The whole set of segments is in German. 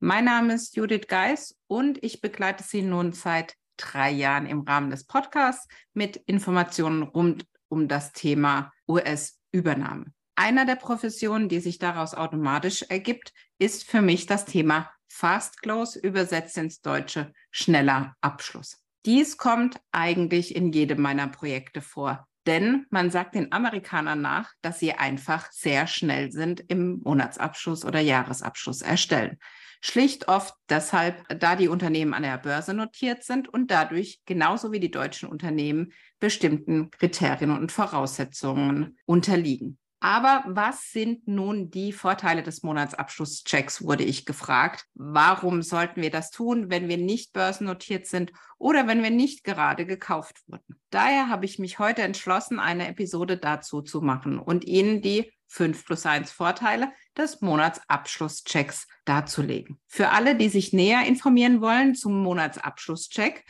Mein Name ist Judith Geis und ich begleite Sie nun seit drei Jahren im Rahmen des Podcasts mit Informationen rund um das Thema US-Übernahme. Einer der Professionen, die sich daraus automatisch ergibt, ist für mich das Thema Fast Close, übersetzt ins Deutsche schneller Abschluss. Dies kommt eigentlich in jedem meiner Projekte vor. Denn man sagt den Amerikanern nach, dass sie einfach sehr schnell sind im Monatsabschluss oder Jahresabschluss erstellen. Schlicht oft deshalb, da die Unternehmen an der Börse notiert sind und dadurch genauso wie die deutschen Unternehmen bestimmten Kriterien und Voraussetzungen unterliegen. Aber was sind nun die Vorteile des Monatsabschlusschecks, wurde ich gefragt. Warum sollten wir das tun, wenn wir nicht börsennotiert sind oder wenn wir nicht gerade gekauft wurden? Daher habe ich mich heute entschlossen, eine Episode dazu zu machen und Ihnen die 5 plus 1 Vorteile des Monatsabschlusschecks darzulegen. Für alle, die sich näher informieren wollen zum Monatsabschlusscheck,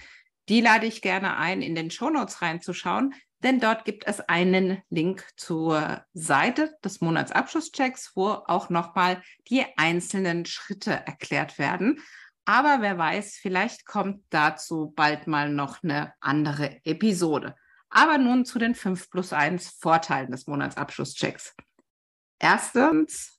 die lade ich gerne ein, in den Shownotes reinzuschauen, denn dort gibt es einen Link zur Seite des Monatsabschlusschecks, wo auch nochmal die einzelnen Schritte erklärt werden. Aber wer weiß, vielleicht kommt dazu bald mal noch eine andere Episode. Aber nun zu den 5 plus 1 Vorteilen des Monatsabschlusschecks. Erstens,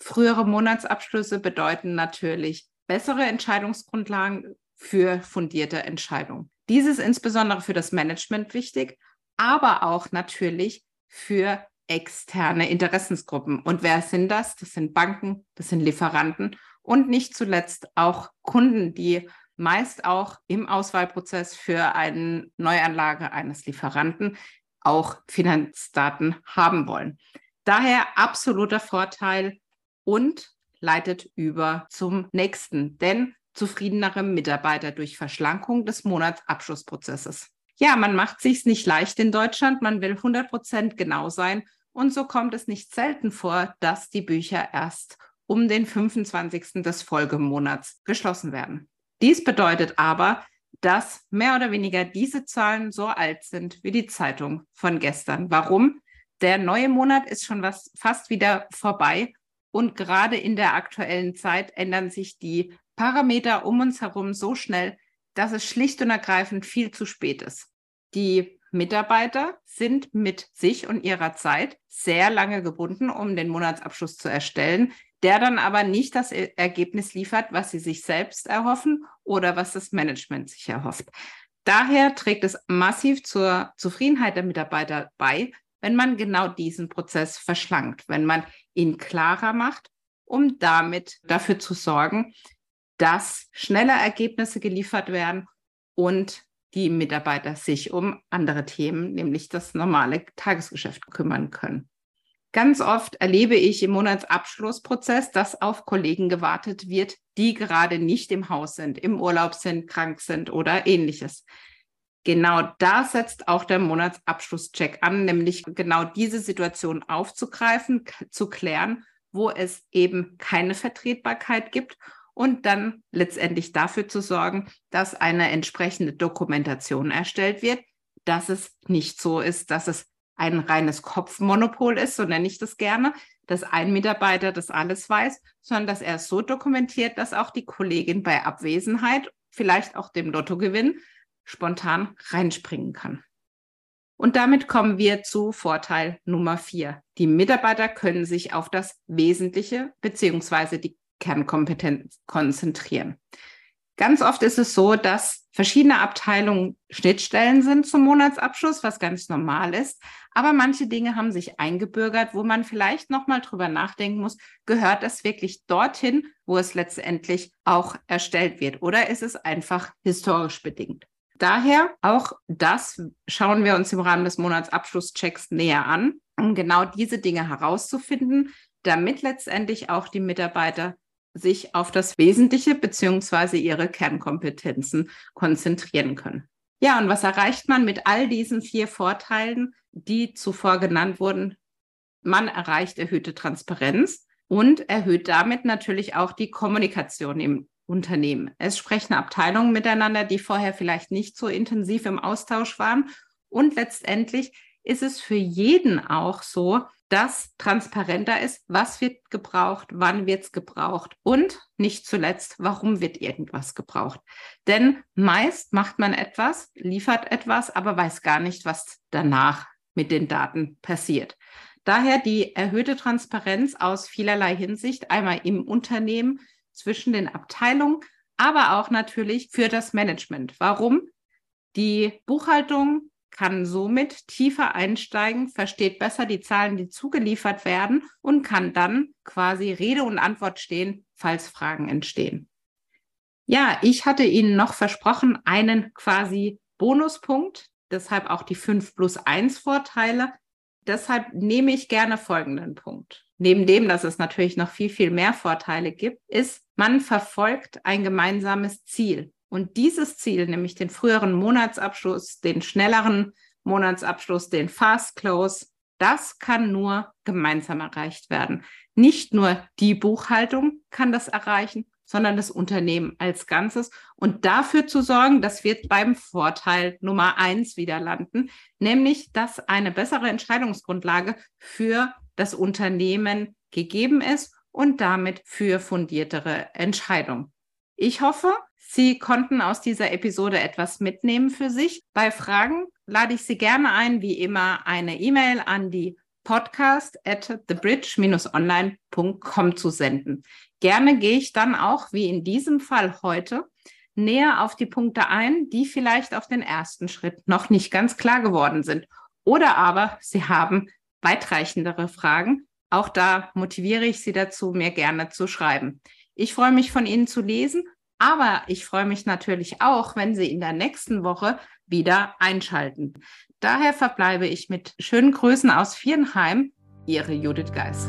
frühere Monatsabschlüsse bedeuten natürlich bessere Entscheidungsgrundlagen für fundierte Entscheidungen. Dies ist insbesondere für das Management wichtig, aber auch natürlich für externe Interessensgruppen. Und wer sind das? Das sind Banken, das sind Lieferanten und nicht zuletzt auch Kunden, die meist auch im Auswahlprozess für eine Neuanlage eines Lieferanten auch Finanzdaten haben wollen. Daher absoluter Vorteil und leitet über zum nächsten, denn zufriedenere Mitarbeiter durch Verschlankung des Monatsabschlussprozesses ja, man macht sich's nicht leicht in Deutschland, man will 100 Prozent genau sein und so kommt es nicht selten vor, dass die Bücher erst um den 25. des Folgemonats geschlossen werden. Dies bedeutet aber, dass mehr oder weniger diese Zahlen so alt sind wie die Zeitung von gestern. Warum? Der neue Monat ist schon was fast wieder vorbei und gerade in der aktuellen Zeit ändern sich die Parameter um uns herum so schnell, dass es schlicht und ergreifend viel zu spät ist. Die Mitarbeiter sind mit sich und ihrer Zeit sehr lange gebunden, um den Monatsabschluss zu erstellen, der dann aber nicht das Ergebnis liefert, was sie sich selbst erhoffen oder was das Management sich erhofft. Daher trägt es massiv zur Zufriedenheit der Mitarbeiter bei, wenn man genau diesen Prozess verschlankt, wenn man ihn klarer macht, um damit dafür zu sorgen, dass schneller Ergebnisse geliefert werden und die Mitarbeiter sich um andere Themen, nämlich das normale Tagesgeschäft kümmern können. Ganz oft erlebe ich im Monatsabschlussprozess, dass auf Kollegen gewartet wird, die gerade nicht im Haus sind, im Urlaub sind, krank sind oder ähnliches. Genau da setzt auch der Monatsabschlusscheck an, nämlich genau diese Situation aufzugreifen, zu klären, wo es eben keine Vertretbarkeit gibt und dann letztendlich dafür zu sorgen, dass eine entsprechende Dokumentation erstellt wird, dass es nicht so ist, dass es ein reines Kopfmonopol ist, so nenne ich das gerne, dass ein Mitarbeiter das alles weiß, sondern dass er es so dokumentiert, dass auch die Kollegin bei Abwesenheit, vielleicht auch dem Lottogewinn, spontan reinspringen kann. Und damit kommen wir zu Vorteil Nummer vier. Die Mitarbeiter können sich auf das Wesentliche beziehungsweise die Kernkompetenz konzentrieren. Ganz oft ist es so, dass verschiedene Abteilungen Schnittstellen sind zum Monatsabschluss, was ganz normal ist. Aber manche Dinge haben sich eingebürgert, wo man vielleicht nochmal drüber nachdenken muss, gehört es wirklich dorthin, wo es letztendlich auch erstellt wird? Oder ist es einfach historisch bedingt? Daher auch das schauen wir uns im Rahmen des Monatsabschlusschecks näher an, um genau diese Dinge herauszufinden, damit letztendlich auch die Mitarbeiter sich auf das Wesentliche beziehungsweise ihre Kernkompetenzen konzentrieren können. Ja, und was erreicht man mit all diesen vier Vorteilen, die zuvor genannt wurden? Man erreicht erhöhte Transparenz und erhöht damit natürlich auch die Kommunikation im Unternehmen. Es sprechen Abteilungen miteinander, die vorher vielleicht nicht so intensiv im Austausch waren. Und letztendlich ist es für jeden auch so, dass transparenter ist, was wird gebraucht, wann wird es gebraucht und nicht zuletzt, warum wird irgendwas gebraucht. Denn meist macht man etwas, liefert etwas, aber weiß gar nicht, was danach mit den Daten passiert. Daher die erhöhte Transparenz aus vielerlei Hinsicht, einmal im Unternehmen, zwischen den Abteilungen, aber auch natürlich für das Management. Warum? Die Buchhaltung kann somit tiefer einsteigen, versteht besser die Zahlen, die zugeliefert werden und kann dann quasi Rede und Antwort stehen, falls Fragen entstehen. Ja, ich hatte Ihnen noch versprochen, einen quasi Bonuspunkt, deshalb auch die 5 plus 1 Vorteile. Deshalb nehme ich gerne folgenden Punkt. Neben dem, dass es natürlich noch viel, viel mehr Vorteile gibt, ist, man verfolgt ein gemeinsames Ziel. Und dieses Ziel, nämlich den früheren Monatsabschluss, den schnelleren Monatsabschluss, den Fast Close, das kann nur gemeinsam erreicht werden. Nicht nur die Buchhaltung kann das erreichen, sondern das Unternehmen als Ganzes und dafür zu sorgen, dass wir beim Vorteil Nummer eins wieder landen, nämlich dass eine bessere Entscheidungsgrundlage für das Unternehmen gegeben ist und damit für fundiertere Entscheidungen. Ich hoffe, Sie konnten aus dieser Episode etwas mitnehmen für sich. Bei Fragen lade ich Sie gerne ein, wie immer, eine E-Mail an die podcast at thebridge-online.com zu senden. Gerne gehe ich dann auch, wie in diesem Fall heute, näher auf die Punkte ein, die vielleicht auf den ersten Schritt noch nicht ganz klar geworden sind. Oder aber Sie haben weitreichendere Fragen. Auch da motiviere ich Sie dazu, mir gerne zu schreiben. Ich freue mich von Ihnen zu lesen aber ich freue mich natürlich auch, wenn Sie in der nächsten Woche wieder einschalten. Daher verbleibe ich mit schönen Grüßen aus Vierenheim, Ihre Judith Geis.